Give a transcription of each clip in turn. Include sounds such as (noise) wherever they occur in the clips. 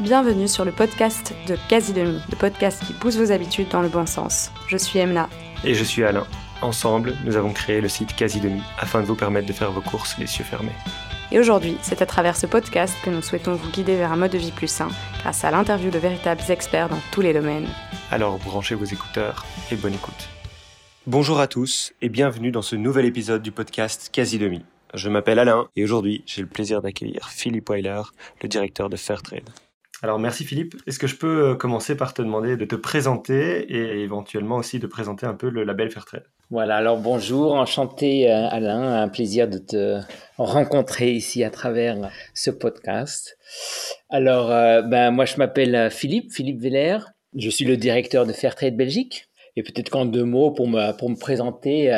Bienvenue sur le podcast de Quasi Demi, le podcast qui pousse vos habitudes dans le bon sens. Je suis Emna. Et je suis Alain. Ensemble, nous avons créé le site Quasi Demi afin de vous permettre de faire vos courses les yeux fermés. Et aujourd'hui, c'est à travers ce podcast que nous souhaitons vous guider vers un mode de vie plus sain grâce à l'interview de véritables experts dans tous les domaines. Alors branchez vos écouteurs et bonne écoute. Bonjour à tous et bienvenue dans ce nouvel épisode du podcast Quasi Demi. Je m'appelle Alain et aujourd'hui j'ai le plaisir d'accueillir Philippe Weiler, le directeur de Fairtrade. Alors merci Philippe. Est-ce que je peux euh, commencer par te demander de te présenter et éventuellement aussi de présenter un peu le label Fairtrade? Voilà, alors bonjour, enchanté euh, Alain, un plaisir de te rencontrer ici à travers ce podcast. Alors, euh, ben, moi je m'appelle Philippe, Philippe Veller, je suis le directeur de Fairtrade Belgique. Et peut-être qu'en deux mots, pour me, pour me présenter,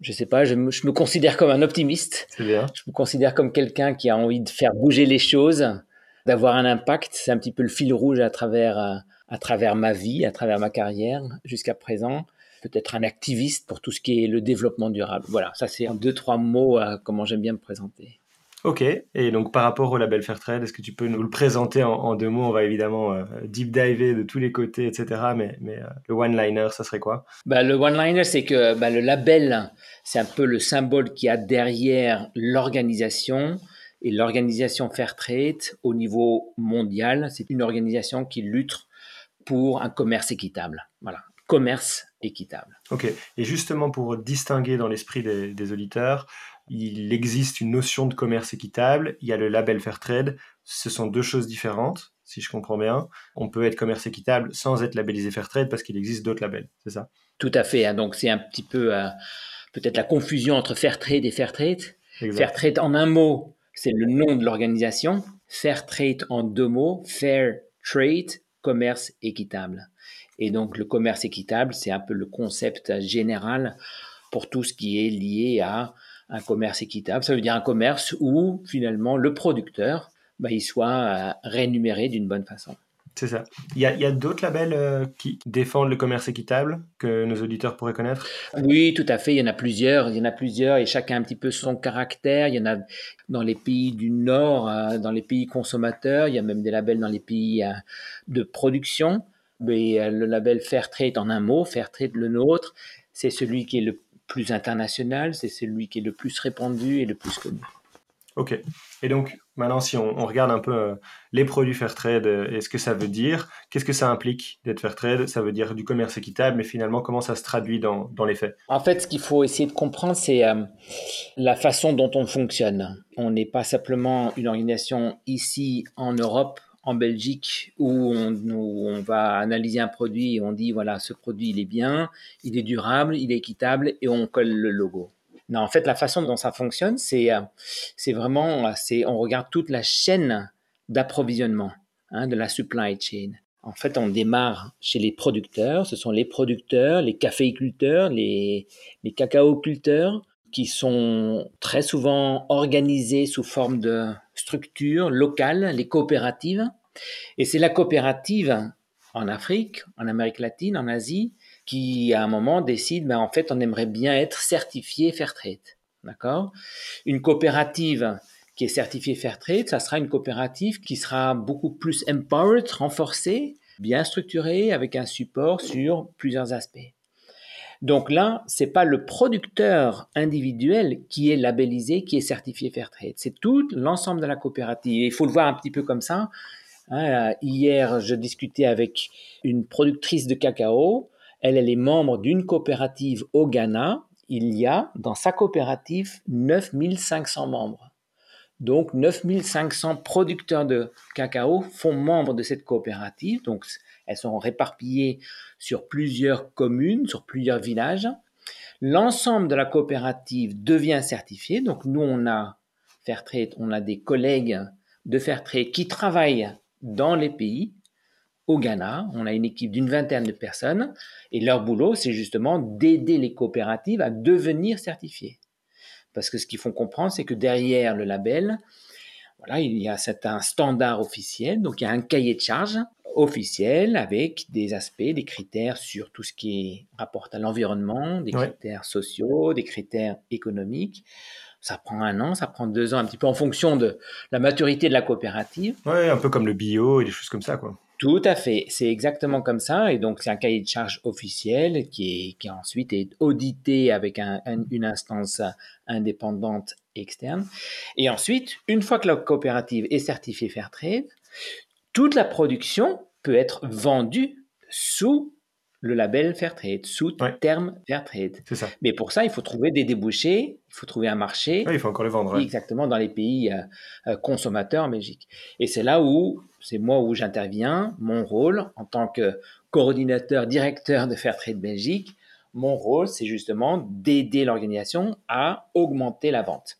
je sais pas, je me, je me considère comme un optimiste. C'est bien. Je me considère comme quelqu'un qui a envie de faire bouger les choses d'avoir un impact. C'est un petit peu le fil rouge à travers, euh, à travers ma vie, à travers ma carrière jusqu'à présent. Peut-être un activiste pour tout ce qui est le développement durable. Voilà, ça c'est en deux, trois mots à comment j'aime bien me présenter. Ok, et donc par rapport au label Fairtrade, est-ce que tu peux nous le présenter en, deux mots? On va évidemment euh, deep diver de tous les côtés, etc. Mais, mais euh, le one-liner, ça serait quoi? Bah, Le one-liner, c'est que bah, le label, c'est un peu le symbole qui a derrière l'organisation et l'organisation Fairtrade, au niveau mondial, c'est une organisation qui lutte pour un commerce équitable. Voilà, commerce équitable. Ok, et justement pour distinguer dans l'esprit des, auditeurs, il existe une notion de commerce équitable, il y a le label Fairtrade, ce sont deux choses différentes, si je comprends bien. On peut être commerce équitable sans être labellisé Fairtrade parce qu'il existe d'autres labels, c'est ça? Tout à fait, hein. donc c'est un petit peu euh, peut-être la confusion entre Fairtrade et Fairtrade. Fairtrade en un mot, c'est le nom de l'organisation. Fair Trade en deux mots, Fair Trade, commerce équitable. Et donc le commerce équitable, c'est un peu le concept général pour tout ce qui est lié à un commerce équitable. Ça veut dire un commerce où finalement le producteur, bah, il soit euh, rémunéré d'une bonne façon. C'est ça. Il y a, d'autres labels euh, qui défendent le commerce équitable que nos auditeurs pourraient connaître? Oui, tout à fait. Il y en a plusieurs. Il y en a plusieurs et chacun a un petit peu son caractère. Il y en a dans les pays du Nord, euh, dans les pays consommateurs. Il y a même des labels dans les pays euh, de production. Mais le label Fairtrade en un mot, Fairtrade le nôtre, c'est celui qui est le plus international, c'est celui qui est le plus répandu et le plus connu. Ok. Et donc, maintenant, si on, regarde un peu euh, les produits Fairtrade euh, et ce que ça veut dire, qu'est-ce que ça implique d'être Fairtrade? Ça veut dire du commerce équitable, mais finalement, comment ça se traduit dans, les faits? En fait, ce qu'il faut essayer de comprendre, c'est euh, la façon dont on fonctionne. On n'est pas simplement une organisation ici en Europe en Belgique où on, va analyser un produit et on dit voilà ce produit il est bien, il est durable, il est équitable et on colle le logo. Non, en fait, la façon dont ça fonctionne, c'est euh, c'est vraiment, c'est on regarde toute la chaîne d'approvisionnement hein, de la supply chain. En fait, on démarre chez les producteurs. Ce sont les producteurs, les caféiculteurs, les, les cacaoculteurs qui sont très souvent organisés sous forme de structures locales, les coopératives. Et c'est la coopérative en Afrique, en Amérique latine, en Asie, qui à un moment décide, ben, en fait, on aimerait bien être certifié Fairtrade. D'accord? Une coopérative qui est certifiée Fairtrade, ça sera une coopérative qui sera beaucoup plus empowered, renforcée, bien structurée, avec un support sur plusieurs aspects. Donc là, c'est pas le producteur individuel qui est labellisé, qui est certifié Fairtrade. C'est tout l'ensemble de la coopérative. il faut le voir un petit peu comme ça. Hein, hier, je discutais avec une productrice de cacao elle, est membre d'une coopérative au Ghana. Il y a dans sa coopérative 9500 membres. Donc 9500 producteurs de cacao font membre de cette coopérative. Donc elles sont réparpillées sur plusieurs communes, sur plusieurs villages. L'ensemble de la coopérative devient certifié. Donc nous, on a Fairtrade, on a des collègues de Fairtrade qui travaillent dans les pays au Ghana. On a une équipe d'une vingtaine de personnes et leur boulot, c'est justement d'aider les coopératives à devenir certifiées. Parce que ce qu'il faut comprendre, c'est que derrière le label, voilà, il y a un standard officiel, donc il y a un cahier de charges officiel avec des aspects, des critères sur tout ce qui rapporte à l'environnement, des critères sociaux, des critères économiques. Ça prend un an, ça prend deux ans, un petit peu en fonction de la maturité de la coopérative. Ouais, un peu comme le bio et des choses comme ça, quoi. Tout à fait, c'est exactement comme ça. Et donc, c'est un cahier de charge officiel qui, est, ensuite est audité avec une instance indépendante externe. Et ensuite, une fois que la coopérative est certifiée Fairtrade, toute la production peut être vendue sous le label Fairtrade, sous terme Fairtrade. C'est ça. Mais pour ça, il faut trouver des débouchés, il faut trouver un marché. il faut encore les vendre. Exactement, dans les pays euh, euh, consommateurs en Belgique. Et c'est là où, c'est moi où j'interviens, mon rôle en tant que coordinateur, directeur de Fairtrade Belgique, mon rôle, c'est justement d'aider l'organisation à augmenter la vente.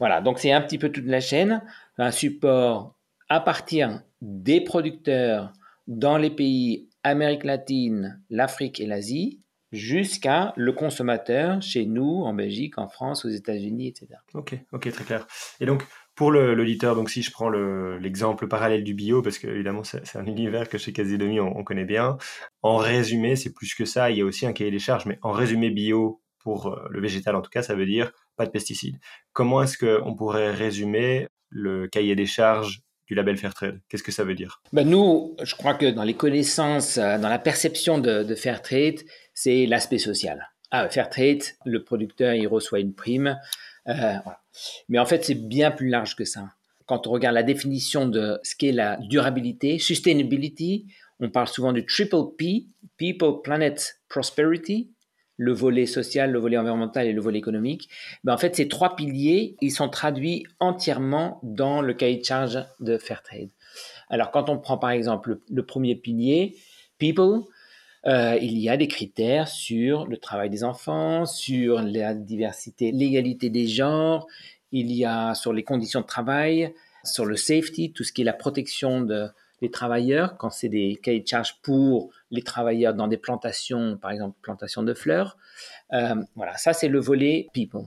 Voilà, donc c'est un petit peu toute la chaîne, un support à partir des producteurs dans les pays Amérique latine, l'Afrique et l'Asie, jusqu'à le consommateur chez nous, en Belgique, en France, aux États-Unis, etc. Ok, ok, très clair. Et donc, pour l'auditeur, donc si je prends l'exemple parallèle du bio, parce que évidemment c'est un univers que chez Casidomi on, on connaît bien, en résumé, c'est plus que ça, il y a aussi un cahier des charges, mais en résumé bio, pour euh, le végétal en tout cas, ça veut dire pas de pesticides. Comment est-ce qu'on pourrait résumer le cahier des charges du label Fairtrade Qu'est-ce que ça veut dire? Ben Nous, je crois que dans les connaissances, euh, dans la perception de, de Fairtrade, c'est l'aspect social. Ah, Fairtrade, le producteur, il reçoit une prime. Euh. Mais en fait, c'est bien plus large que ça. Quand on regarde la définition de ce qu'est la durabilité, sustainability, on parle souvent du triple P, People, Planet, Prosperity, le volet social, le volet environnemental et le volet économique, ben en fait, ces trois piliers, ils sont traduits entièrement dans le cahier de charge de Fairtrade. Alors, quand on prend par exemple le, premier pilier, People, euh, il y a des critères sur le travail des enfants, sur la diversité, l'égalité des genres, il y a sur les conditions de travail, sur le safety, tout ce qui est la protection de, des travailleurs, quand c'est des cahiers de charge pour les travailleurs dans des plantations, par exemple plantations de fleurs. Euh, voilà, ça c'est le volet people.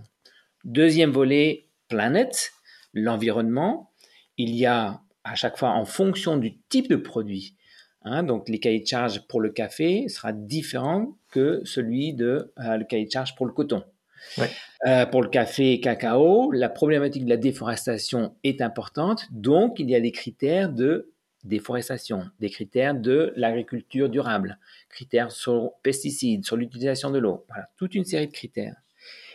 Deuxième volet planet, l'environnement. Il y a à chaque fois en fonction du type de produit. Hein, donc les cahiers de charge pour le café sera différent que celui de euh, le cahier de charge pour le coton. Euh, pour le café et cacao, la problématique de la déforestation est importante, donc il y a des critères de déforestation, des critères de l'agriculture durable, critères sur pesticides, sur l'utilisation de l'eau, voilà, toute une série de critères.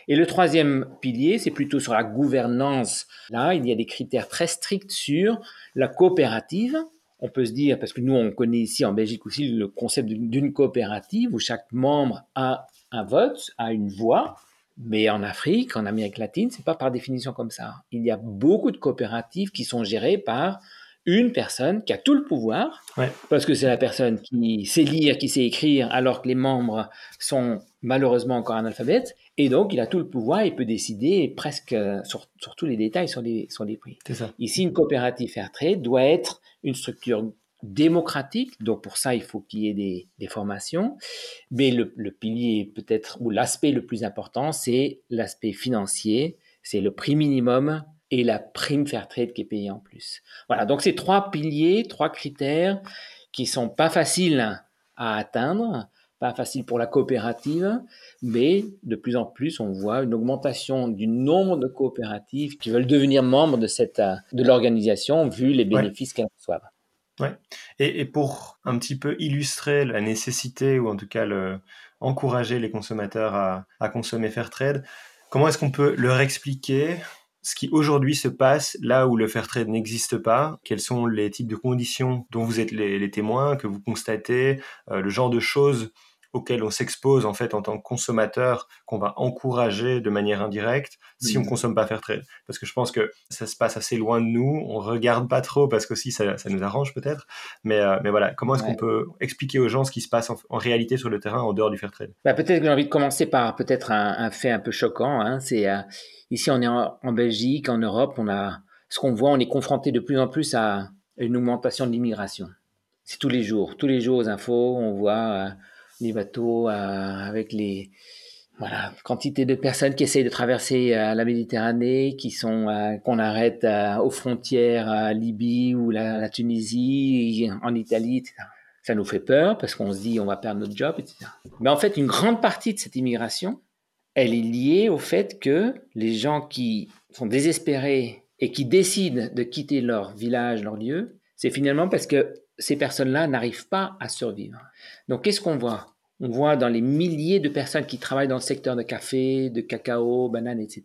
Et le troisième pilier, c'est plutôt sur la gouvernance. Là, il y a des critères très stricts sur la coopérative. On peut se dire, parce que nous, on connaît ici en Belgique aussi le concept d'une coopérative où chaque membre a un vote, a une voix. Mais en Afrique, en Amérique latine, c'est pas par définition comme ça. Il y a beaucoup de coopératives qui sont gérées par une personne qui a tout le pouvoir, parce que c'est la personne qui sait lire, qui sait écrire, alors que les membres sont malheureusement encore analphabètes, et donc il a tout le pouvoir, il peut décider presque sur, tous les détails sur les, sur les prix. Ici, une coopérative Fairtrade doit être une structure démocratique, donc pour ça il faut qu'il y ait des, des formations, mais le, le pilier peut-être, ou l'aspect le plus important, c'est l'aspect financier, c'est le prix minimum et la prime Fairtrade qui est payée en plus. Voilà, donc c'est trois piliers, trois critères qui sont pas faciles à atteindre, pas faciles pour la coopérative, mais de plus en plus on voit une augmentation du nombre de coopératives qui veulent devenir membres de cette de l'organisation vu les bénéfices qu'elles reçoivent. Ouais. Et, et, pour un petit peu illustrer la nécessité ou en tout cas le, encourager les consommateurs à, à consommer Fairtrade, comment est-ce qu'on peut leur expliquer ce qui aujourd'hui se passe là où le fair trade n'existe pas, quels sont les types de conditions dont vous êtes les, témoins, que vous constatez, euh, le genre de choses auxquelles on s'expose en fait en tant que consommateur, qu'on va encourager de manière indirecte si on mmh. consomme pas fair trade. Parce que je pense que ça se passe assez loin de nous, on regarde pas trop parce que si ça, ça nous arrange peut-être. Mais, euh, mais voilà, comment est-ce qu'on peut expliquer aux gens ce qui se passe en, réalité sur le terrain en dehors du fair trade? Bah, Peut-être que j'ai envie de commencer par peut-être un, fait un peu choquant. Hein, c'est euh, Ici, on est en, Belgique, en Europe, on a ce qu'on voit, on est confronté de plus en plus à une augmentation de l'immigration. C'est tous les jours, tous les jours aux infos, on voit euh, les bateaux euh, avec les voilà quantité de personnes qui essayent de traverser euh, la Méditerranée, qui sont qu'on arrête aux frontières à Libye ou la, Tunisie, en Italie, etc. Ça nous fait peur parce qu'on se dit on va perdre notre job, etc. Mais en fait, une grande partie de cette immigration, elle est liée au fait que les gens qui sont désespérés et qui décident de quitter leur village, leur lieu, c'est finalement parce que ces personnes-là n'arrivent pas à survivre. Donc qu'est-ce qu'on voit? On voit dans les milliers de personnes qui travaillent dans le secteur de café, de cacao, banane, etc.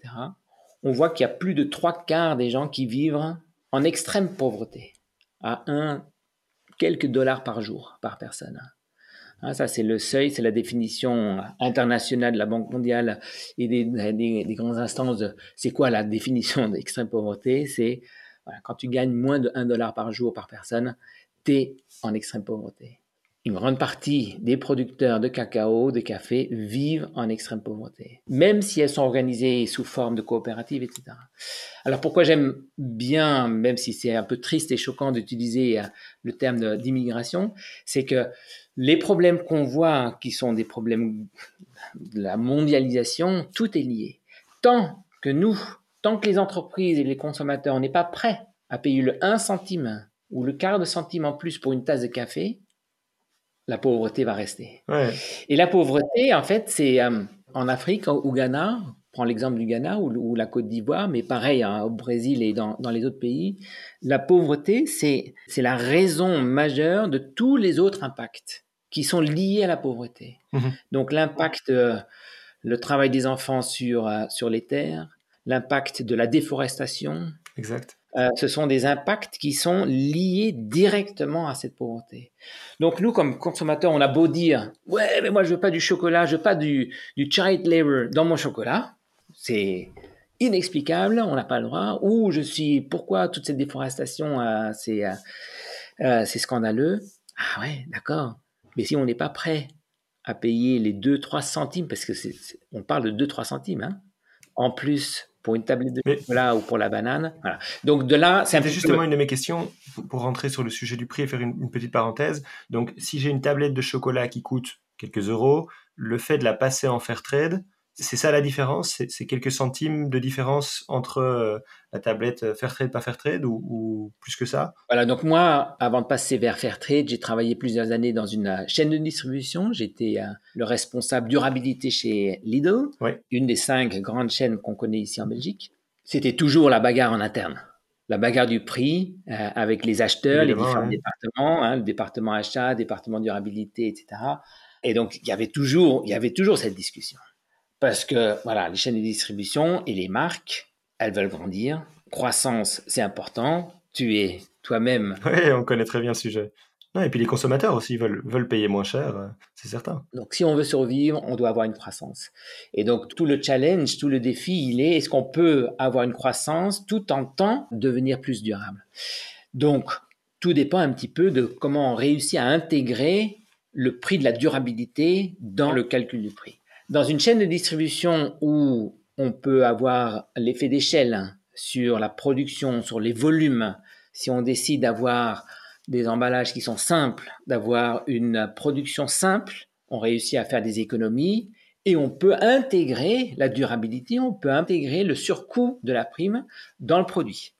On voit qu'il y a plus de trois quarts des gens qui vivent en extrême pauvreté, à un quelques dollars par jour par personne. Hein, ça, c'est le seuil, c'est la définition internationale de la Banque mondiale et des, des, grandes instances. C'est quoi la définition d'extrême pauvreté? C'est quand tu gagnes moins de 1 dollar par jour par personne, tu es en extrême pauvreté une grande partie des producteurs de cacao, de café, vivent en extrême pauvreté, même si elles sont organisées sous forme de coopératives, etc. Alors pourquoi j'aime bien, même si c'est un peu triste et choquant d'utiliser euh, le terme d'immigration, c'est que les problèmes qu'on voit, qui sont des problèmes de la mondialisation, tout est lié. Tant que nous, tant que les entreprises et les consommateurs n'est pas prêts à payer le 1 centime ou le quart de centime en plus pour une tasse de café, la pauvreté va rester. Et la pauvreté, en fait, c'est euh, en Afrique, au Ghana, prends l'exemple du Ghana ou, la Côte d'Ivoire, mais pareil hein, au Brésil et dans, les autres pays, la pauvreté, c'est la raison majeure de tous les autres impacts qui sont liés à la pauvreté. Mhm. Donc l'impact, euh, le travail des enfants sur, euh, sur les terres, l'impact de la déforestation. Exact. Euh, ce sont des impacts qui sont liés directement à cette pauvreté. Donc nous, comme consommateurs, on a beau dire, ouais, mais moi je veux pas du chocolat, je veux pas du, du child labor dans mon chocolat. C'est inexplicable, on n'a pas le droit. Ou je suis, pourquoi toute cette déforestation, euh, euh, c'est scandaleux? Ah ouais, d'accord. Mais si on n'est pas prêt à payer les 2-3 centimes, parce que c'est, on parle de 2-3 centimes, hein, en plus pour une tablette de chocolat ou pour la banane. Voilà. Donc de là, c'est justement une de mes questions pour rentrer sur le sujet du prix et faire une, petite parenthèse. Donc si j'ai une tablette de chocolat qui coûte quelques euros, le fait de la passer en fair trade, c'est ça la différence? C'est quelques centimes de différence entre euh, la tablette euh, Fairtrade, pas Fairtrade ou, ou plus que ça? Voilà, donc moi, avant de passer vers Fairtrade, j'ai travaillé plusieurs années dans une euh, chaîne de distribution. J'étais le responsable durabilité chez Lidl, une des cinq grandes chaînes qu'on connaît ici en Belgique. C'était toujours la bagarre en interne. La bagarre du prix avec les acheteurs, les différents départements, hein, le département achat, le département durabilité, etc. Et donc, il y avait toujours, il y avait toujours cette discussion. Parce que voilà, les chaînes de distribution et les marques, elles veulent grandir. Croissance, c'est important. Tu es toi-même. (laughs) Oui, on connaît très bien le sujet. et puis les consommateurs aussi veulent, veulent payer moins cher, euh, c'est certain. Donc si on veut survivre, on doit avoir une croissance. Et donc tout le challenge, tout le défi, il est est-ce qu'on peut avoir une croissance tout en temps devenir plus durable? Donc tout dépend un petit peu de comment on réussit à intégrer le prix de la durabilité dans le calcul du prix. Dans une chaîne de distribution où on peut avoir l'effet d'échelle sur la production, sur les volumes, si on décide d'avoir des emballages qui sont simples, d'avoir une production simple, on réussit à faire des économies et on peut intégrer la durabilité, on peut intégrer le surcoût de la prime dans le produit.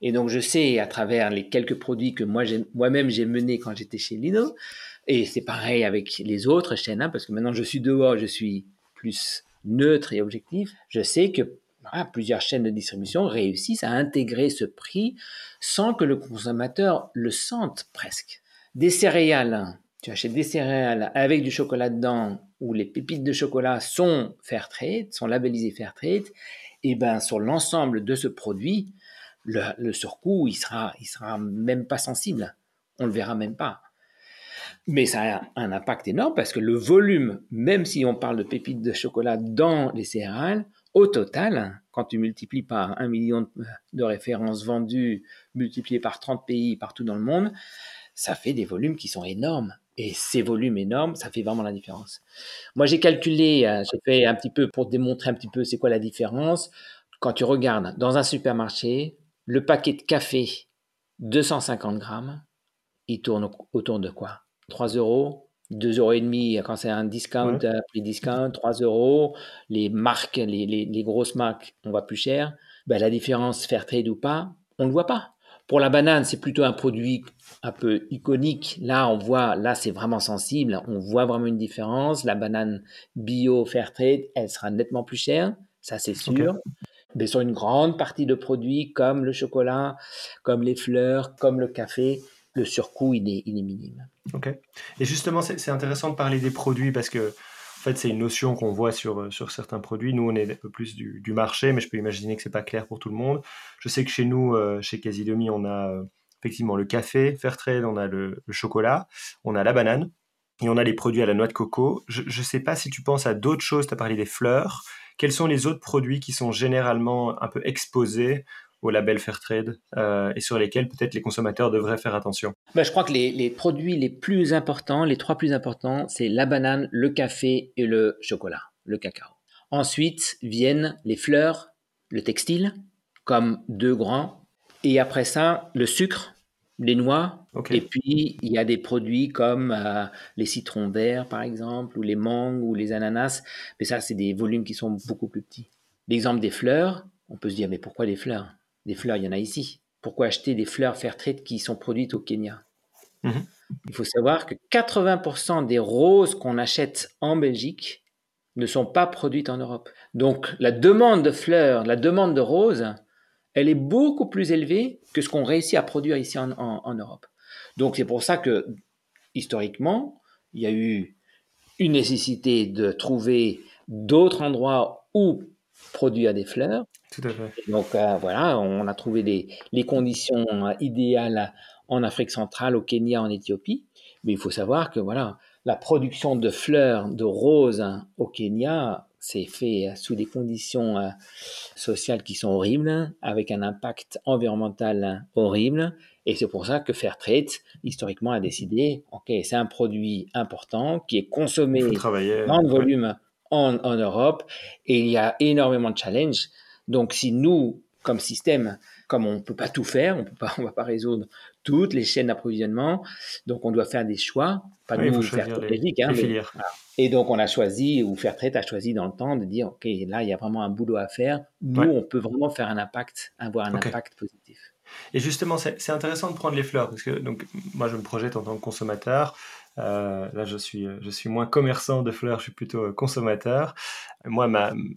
Et donc je sais à travers les quelques produits que moi moi-même j'ai menés quand j'étais chez Lino, et c'est pareil avec les autres chaînes, hein, parce que maintenant je suis dehors, je suis plus neutre et objectif. Je sais que plusieurs chaînes de distribution réussissent à intégrer ce prix sans que le consommateur le sente presque. Des céréales, hein. tu achètes des céréales avec du chocolat dedans, où les pépites de chocolat sont fair trade, sont labellisées fair trade, et ben sur l'ensemble de ce produit, le, le surcoût, il sera, il sera même pas sensible. On le verra même pas. Mais ça a un impact énorme parce que le volume, même si on parle de pépites de chocolat dans les céréales, au total, quand tu multiplies par un million de références vendues, multiplié par 30 pays partout dans le monde, ça fait des volumes qui sont énormes. Et ces volumes énormes, ça fait vraiment la différence. Moi, j'ai calculé, euh, j'ai fait un petit peu pour démontrer un petit peu c'est quoi la différence. Quand tu regardes dans un supermarché, le paquet de café 250 grammes, il tourne autour de quoi? 3 euros, 2 euros et demi quand c'est un discount, prix discount, 3 euros. Les marques, les, les, grosses marques, on va plus cher. Ben, la différence fair trade ou pas, on ne le voit pas. Pour la banane, c'est plutôt un produit un peu iconique. Là, on voit, là, c'est vraiment sensible. On voit vraiment une différence. La banane bio fair trade, elle sera nettement plus chère. Ça, c'est sûr. Mais sur une grande partie de produits comme le chocolat, comme les fleurs, comme le café, le surcoût, il est, minime. Ok. Et justement, c'est intéressant de parler des produits parce que en fait, c'est une notion qu'on voit sur, euh, certains produits. Nous, on est un peu plus du, marché, mais je peux imaginer que c'est pas clair pour tout le monde. Je sais que chez nous, euh, chez Casidomi, on a euh, effectivement le café Fairtrade, on a le, chocolat, on a la banane et on a les produits à la noix de coco. Je ne sais pas si tu penses à d'autres choses, tu as parlé des fleurs. Quels sont les autres produits qui sont généralement un peu exposés au label Fairtrade euh, et sur lesquels peut-être les consommateurs devraient faire attention ben, Je crois que les, produits les plus importants, les trois plus importants, c'est la banane, le café et le chocolat, le cacao. Ensuite viennent les fleurs, le textile, comme deux grands. Et après ça, le sucre, les noix. Et puis, il y a des produits comme euh, les citrons verts, par exemple, ou les mangues, ou les ananas. Mais ça, c'est des volumes qui sont beaucoup plus petits. L'exemple des fleurs, on peut se dire, mais pourquoi les fleurs? Des fleurs, il y en a ici. Pourquoi acheter des fleurs Fairtrade qui sont produites au Kenya? Mhm. Il faut savoir que 80% des roses qu'on achète en Belgique ne sont pas produites en Europe. Donc la demande de fleurs, la demande de roses, elle est beaucoup plus élevée que ce qu'on réussit à produire ici en, en Europe. Donc c'est pour ça que historiquement, il y a eu une nécessité de trouver d'autres endroits où produire des fleurs. Tout à fait. Donc euh, voilà, on a trouvé les, conditions euh, idéales en Afrique centrale, au Kenya, en Éthiopie. Mais il faut savoir que voilà, la production de fleurs, de roses au Kenya, c'est fait sous des conditions euh, sociales qui sont horribles, avec un impact environnemental horrible. Et c'est pour ça que Fairtrade, historiquement, a décidé, OK, c'est un produit important qui est consommé le volume en, en, Europe et il y a énormément de challenges. Donc si nous, comme système, comme on ne peut pas tout faire, on ne va pas résoudre toutes les chaînes d'approvisionnement, donc on doit faire des choix, pas oui, nous faire stratégique. Hein, Et donc on a choisi, ou Fairtrade a choisi dans le temps de dire, OK, là il y a vraiment un boulot à faire, nous on peut vraiment faire un impact, avoir un impact positif. Et justement, c'est intéressant de prendre les fleurs, parce que donc, moi je me projette en tant que consommateur, euh, là, je suis, je suis moins commerçant de fleurs, je suis plutôt euh, consommateur. Moi,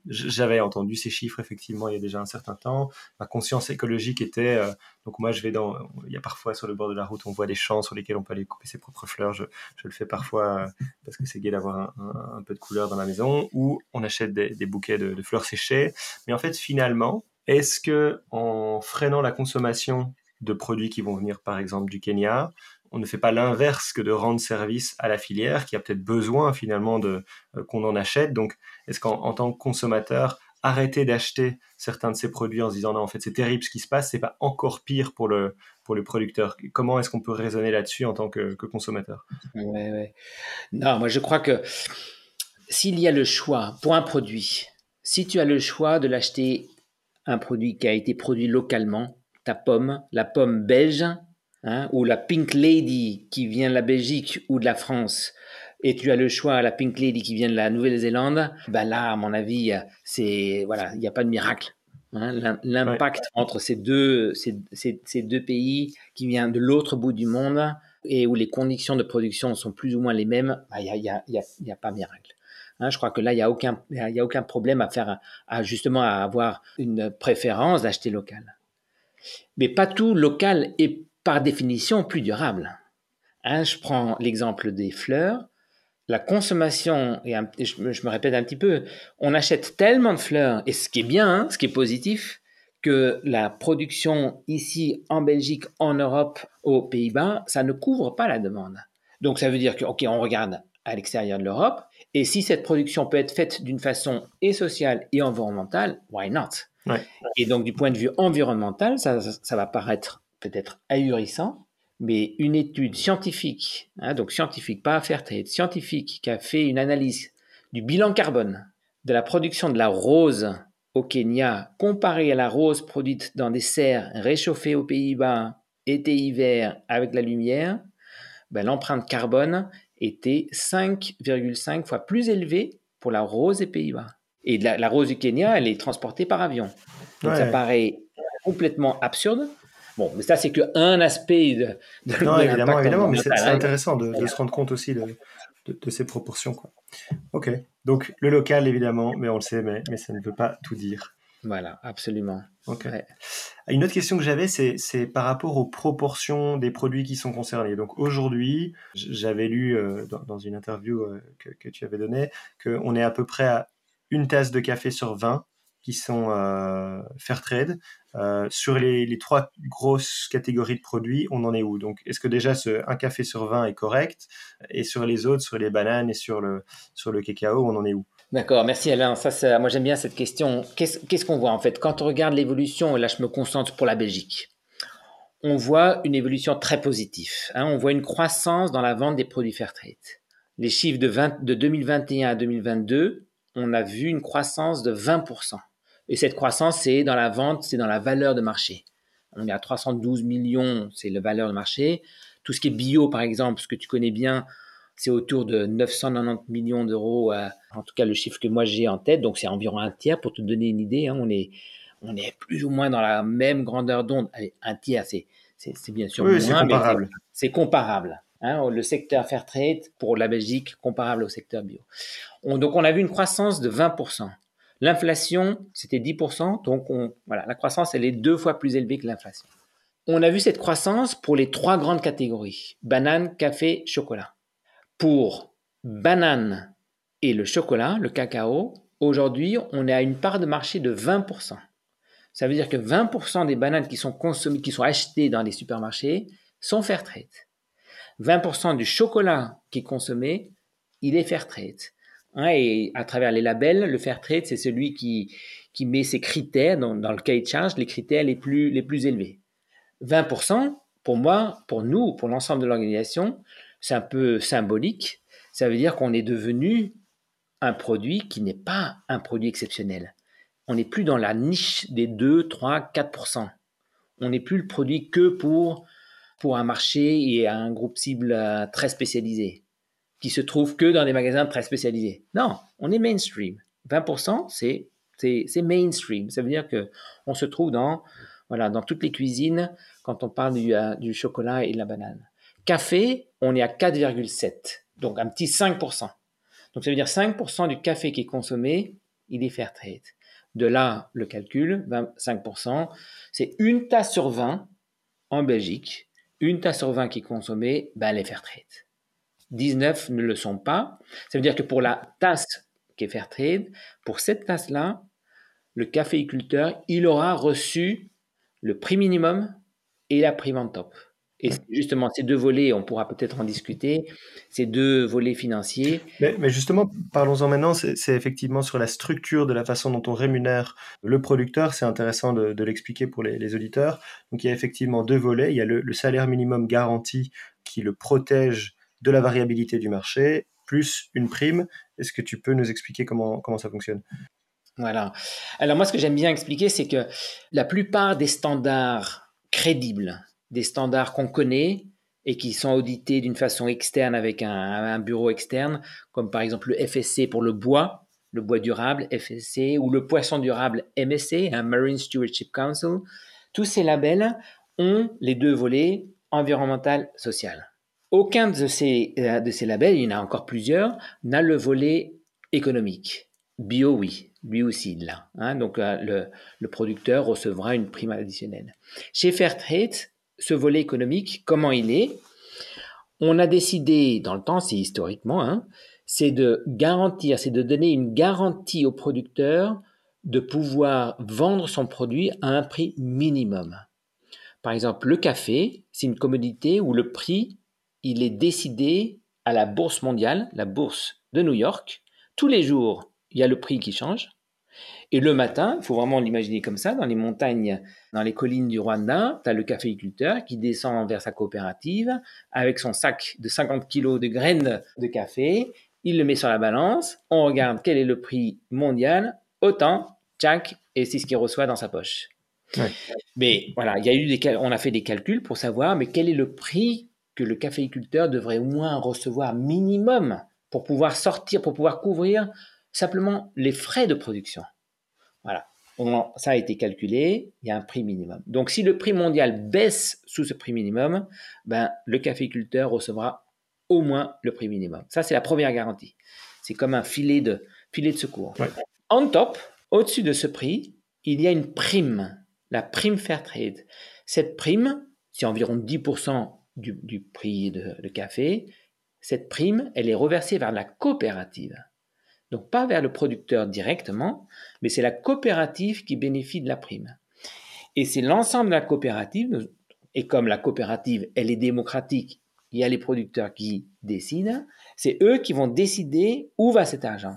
j'avais entendu ces chiffres effectivement il y a déjà un certain temps. Ma conscience écologique était, euh, donc moi, je vais dans, il y a parfois sur le bord de la route, on voit des champs sur lesquels on peut aller couper ses propres fleurs. Je, je le fais parfois parce que c'est gai d'avoir un, peu de couleur dans la maison, ou on achète des, des bouquets de, de fleurs séchées. Mais en fait, finalement, est-ce que en freinant la consommation de produits qui vont venir par exemple du Kenya, on ne fait pas l'inverse que de rendre service à la filière qui a peut-être besoin finalement de euh, qu'on en achète. Donc, est-ce qu'en tant que consommateur, arrêter d'acheter certains de ces produits en se disant non, en fait, c'est terrible ce qui se passe, c'est pas encore pire pour le pour le producteur. Comment est-ce qu'on peut raisonner là-dessus en tant que, consommateur? Non, moi je crois que s'il y a le choix pour un produit, si tu as le choix de l'acheter un produit qui a été produit localement, ta pomme, la pomme belge, hein, ou la Pink Lady qui vient de la Belgique ou de la France, et tu as le choix, la Pink Lady qui vient de la Nouvelle-Zélande, ben là, à mon avis, c'est voilà, il n'y a pas de miracle. Hein. L'impact entre ces deux, ces, ces, deux pays qui vient de l'autre bout du monde et où les conditions de production sont plus ou moins les mêmes, ben, il n'y a, y a, y a, pas miracle. Hein, je crois que là, il n'y a, aucun, y a aucun problème à faire, à, justement à avoir une préférence d'acheter local. Mais pas tout local est par définition plus durable. Hein, je prends l'exemple des fleurs. La consommation, et, je, me répète un petit peu, on achète tellement de fleurs, et ce qui est bien, hein, ce qui est positif, que la production ici en Belgique, en Europe, aux Pays-Bas, ça ne couvre pas la demande. Donc ça veut dire que, ok, on regarde à l'extérieur de l'Europe, et si cette production peut être faite d'une façon et sociale et environnementale, why not? Et donc du point de vue environnemental, ça, ça va paraître peut-être ahurissant, mais une étude scientifique, hein, donc scientifique, pas à tête, scientifique, qui a fait une analyse du bilan carbone de la production de la rose au Kenya comparée à la rose produite dans des serres réchauffées aux Pays-Bas été-hiver avec la lumière, ben, l'empreinte carbone était 5,5 fois plus élevée pour la rose des Pays-Bas. Et la, rose du Kenya, elle est transportée par avion. Donc ça paraît complètement absurde, Bon, mais ça, c'est qu'un aspect de, de Non, évidemment, évidemment, mais c'est intéressant de, se rendre compte aussi de, de, ces proportions. Quoi. Ok, donc le local, évidemment, mais on le sait, mais, mais ça ne veut pas tout dire. Voilà, absolument. Une autre question que j'avais, c'est par rapport aux proportions des produits qui sont concernés. Donc aujourd'hui, j'avais lu euh, dans, une interview euh, que, que, tu avais donnée qu'on est à peu près à une tasse de café sur 20 qui sont euh, fair trade. Euh, sur les, trois grosses catégories de produits, on en est où? Donc, est-ce que déjà un café sur 20 est correct? Et sur les autres, sur les bananes et sur le, sur le cacao, on en est où? D'accord, merci Alain. Ça, moi j'aime bien cette question. Qu'est-ce qu'on voit en fait? Quand on regarde l'évolution, et là je me concentre pour la Belgique, on voit une évolution très positive. Hein. on voit une croissance dans la vente des produits Fairtrade. Les chiffres de, 20, de 2021 à 2022, on a vu une croissance de 20%. Et cette croissance, c'est dans la vente, c'est dans la valeur de marché. On est à 312 millions, c'est la valeur de marché. Tout ce qui est bio, par exemple, ce que tu connais bien, c'est autour de 990 millions d'euros, euh, en tout cas le chiffre que moi j'ai en tête, donc c'est environ un tiers pour te donner une idée. Hein. on, est, on est plus ou moins dans la même grandeur d'onde. Allez, un tiers, c'est, c'est, bien sûr oui, c'est comparable. C'est comparable. Hein. le secteur fair trade pour la Belgique comparable au secteur bio. donc on a vu une croissance de 20%. L'inflation, c'était 10%, donc la croissance, elle est deux fois plus élevée que l'inflation. On a vu cette croissance pour les trois grandes catégories, banane, café, chocolat. Pour banane et le chocolat, le cacao, aujourd'hui, on est à une part de marché de 20%. Ça veut dire que 20% des bananes qui sont consommées, qui sont achetées dans les supermarchés, sont fair trade. 20% du chocolat qui est consommé, il est fair trade. Hein, et à travers les labels, le fair trade, c'est celui qui, qui met ses critères dans, le cahier de charge, les critères les plus, les plus élevés. 20%, pour moi, pour nous, pour l'ensemble de l'organisation, c'est un peu symbolique. Ça veut dire qu'on est devenu un produit qui n'est pas un produit exceptionnel. On n'est plus dans la niche des 2, 3, 4%. On n'est plus le produit que pour, pour un marché et un groupe cible euh, très spécialisé qui se trouve que dans des magasins très spécialisés. Non, on est mainstream. 20%, c'est c'est mainstream. Ça veut dire que on se trouve dans voilà dans toutes les cuisines quand on parle du, euh, du chocolat et de la banane. Café, on est à 4,7, donc un petit 5%. Donc ça veut dire 5% du café qui est consommé, il est fair trade. De là, le calcul, 25%, c'est une tasse sur 20 en Belgique. Une tasse sur 20 qui est consommée, ben, elle est fair trade. 19 ne le sont pas. Ça veut dire que pour la tasse qui est fair trade, pour cette tasse-là, le caféiculteur, il aura reçu le prix minimum et la prime en top. Et justement, ces deux volets, on pourra peut-être en discuter, ces deux volets financiers. Mais, justement, parlons-en maintenant, c'est effectivement sur la structure de la façon dont on rémunère le producteur, c'est intéressant de, l'expliquer pour les, auditeurs. Donc il y a effectivement deux volets, il y a le salaire minimum garanti qui le protège de la variabilité du marché, plus une prime. Est-ce que tu peux nous expliquer comment, comment ça fonctionne? Voilà. Alors moi, ce que j'aime bien expliquer, c'est que la plupart des standards crédibles, des standards qu'on connaît et qui sont audités d'une façon externe avec un, bureau externe, comme par exemple le FSC pour le bois, le bois durable, FSC, ou le poisson durable, MSC, un Marine Stewardship Council, tous ces labels ont les deux volets environnemental, social. Aucun de ces, euh, de ces labels, il y en a encore plusieurs, n'a le volet économique. Bio, oui, lui aussi, là. Hein. donc, euh, le, producteur recevra une prime additionnelle. Chez Fairtrade, ce volet économique, comment il est? On a décidé, dans le temps, c'est historiquement, hein, c'est de garantir, c'est de donner une garantie au producteur de pouvoir vendre son produit à un prix minimum. Par exemple, le café, c'est une commodité où le prix il est décidé à la bourse mondiale, la bourse de New York. Tous les jours, il y a le prix qui change. Et le matin, il faut vraiment l'imaginer comme ça, dans les montagnes, dans les collines du Rwanda, tu as le caféiculteur qui descend vers sa coopérative avec son sac de 50 kilos de graines de café. Il le met sur la balance, on regarde quel est le prix mondial, autant, tchac, et c'est ce qu'il reçoit dans sa poche. Mais voilà, il y a eu des, on a fait des calculs pour savoir, mais quel est le prix que le caféiculteur devrait au moins recevoir minimum pour pouvoir sortir, pour pouvoir couvrir simplement les frais de production. Voilà. ça a été calculé, il y a un prix minimum. Donc si le prix mondial baisse sous ce prix minimum, ben, le caféiculteur recevra au moins le prix minimum. Ça, c'est la première garantie. C'est comme un filet de, filet de secours. En top, au-dessus de ce prix, il y a une prime, la prime Fairtrade. Cette prime, c'est environ 10% du, prix de, café. Cette prime, elle est reversée vers la coopérative. Donc pas vers le producteur directement, mais c'est la coopérative qui bénéficie de la prime. Et c'est l'ensemble de la coopérative, et comme la coopérative, elle est démocratique, il y a les producteurs qui décident, c'est eux qui vont décider où va cet argent,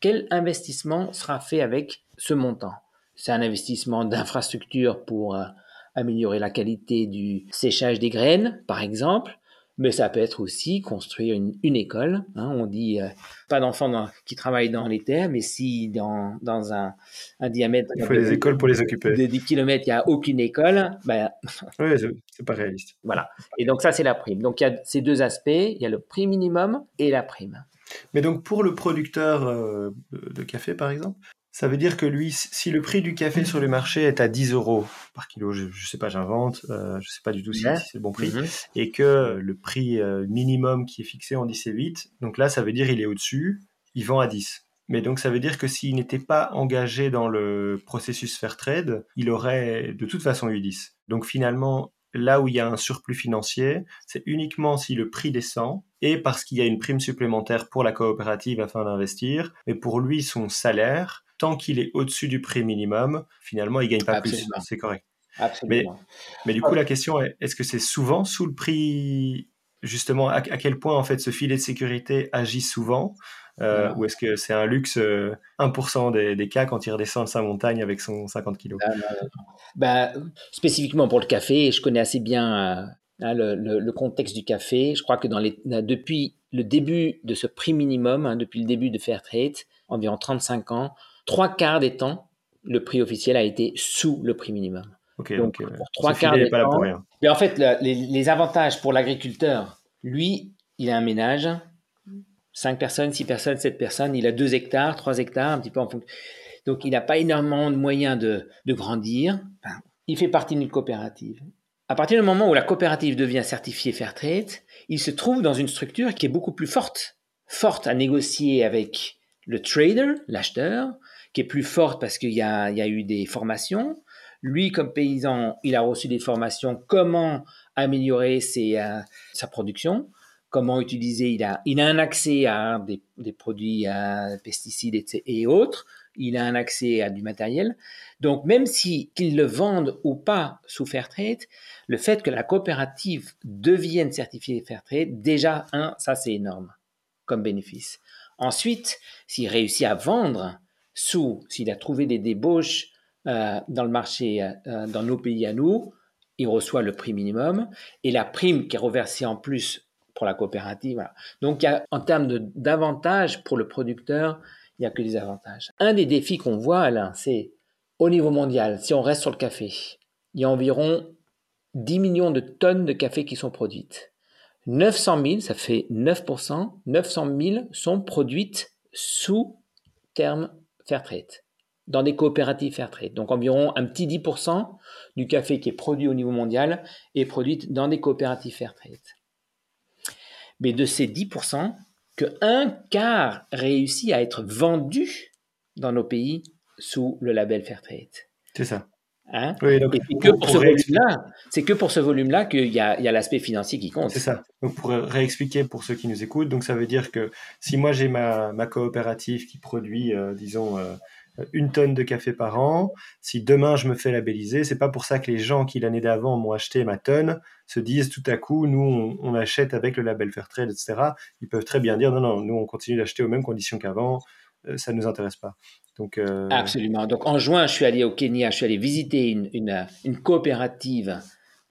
quel investissement sera fait avec ce montant? C'est un investissement d'infrastructure pour euh, améliorer la qualité du séchage des graines, par exemple, mais ça peut être aussi construire une, école. Hein. on dit euh, pas d'enfants qui travaillent dans les terres, mais si dans, dans un, un, diamètre. Il faut les écoles pour les occuper. De 10 km, il n'y a aucune école. Ben, (laughs) oui, c'est pas réaliste. Voilà. Et donc, ça, c'est la prime. Donc, il y a ces deux aspects il y a le prix minimum et la prime. Mais donc, pour le producteur euh, de café, par exemple, ça veut dire que lui, si le prix du café sur le marché est à 10 euros par kilo, je, ne sais pas, j'invente, euh, je sais pas du tout si, c'est le bon prix, mhm. et que le prix euh, minimum qui est fixé, on dit c'est 8, donc là, ça veut dire il est au-dessus, il vend à 10. Mais donc ça veut dire que s'il n'était pas engagé dans le processus fair trade, il aurait de toute façon eu 10. Donc finalement, là où il y a un surplus financier, c'est uniquement si le prix descend et parce qu'il y a une prime supplémentaire pour la coopérative afin d'investir, mais pour lui, son salaire, tant qu'il est au-dessus du prix minimum, finalement, il gagne pas plus. C'est correct. Absolument. Mais, du coup, la question est, est-ce que c'est souvent sous le prix, justement, à, quel point, en fait, ce filet de sécurité agit souvent? Euh, Ou est-ce que c'est un luxe 1% euh, des, cas quand il redescend de sa montagne avec son 50 kg bah, Spécifiquement pour le café, je connais assez bien euh, hein, le, contexte du café. Je crois que dans les, depuis le début de ce prix minimum, hein, depuis le début de Fairtrade, environ 35 ans, trois quarts des temps, le prix officiel a été sous le prix minimum. donc, euh, pour trois quarts des temps. Mais en fait, les, avantages pour l'agriculteur, lui, il a un ménage, 5 personnes, 6 personnes, 7 personnes, il a 2 hectares, 3 hectares, un petit peu en fonction. Donc, il n'a pas énormément de moyens de, grandir. il fait partie d'une coopérative. À partir du moment où la coopérative devient certifiée Fairtrade, il se trouve dans une structure qui est beaucoup plus forte. Forte à négocier avec le trader, l'acheteur, qui est plus forte parce qu'il y a, eu des formations. Lui, comme paysan, il a reçu des formations comment améliorer euh, sa production, comment utiliser. Il a, il a un accès à des, produits à pesticides et, autres. Il a un accès à du matériel. Donc, même si le vendent ou pas sous Fairtrade, le fait que la coopérative devienne certifiée Fairtrade, déjà, un, ça c'est énorme comme bénéfice. Ensuite, s'il réussit à vendre sous, s'il a trouvé des débauches euh, dans le marché, euh, dans nos pays à nous, il reçoit le prix minimum et la prime qui est reversée en plus pour la coopérative. Donc, en termes d'avantages pour le producteur, il n'y a que des avantages. Un des défis qu'on voit, Alain, c'est au niveau mondial, si on reste sur le café, il y a environ 10 millions de tonnes de café qui sont produites. 900 000, ça fait 9%, 900 000 sont produites sous terme Fairtrade, dans des coopératives Fairtrade. Donc environ un petit 10% du café qui est produit au niveau mondial est produit dans des coopératives Fairtrade. Mais de ces 10%, que un quart réussit à être vendu dans nos pays sous le label Fairtrade. C'est ça. Hein? C'est que pour, ce volume-là, c'est que pour ce volume-là qu'il y a, l'aspect financier qui compte. C'est ça. Donc pour réexpliquer pour ceux qui nous écoutent, donc ça veut dire que si moi j'ai ma, coopérative qui produit, euh, disons, euh, une tonne de café par an, si demain je me fais labelliser, c'est pas pour ça que les gens qui l'année d'avant m'ont acheté ma tonne se disent tout à coup, nous on, achète avec le label Fairtrade, etc. Ils peuvent très bien dire non, non, nous on continue d'acheter aux mêmes conditions qu'avant, euh, ça ne nous intéresse pas. Donc, euh, Absolument. Donc en juin, je suis allé au Kenya, je suis allé visiter une, coopérative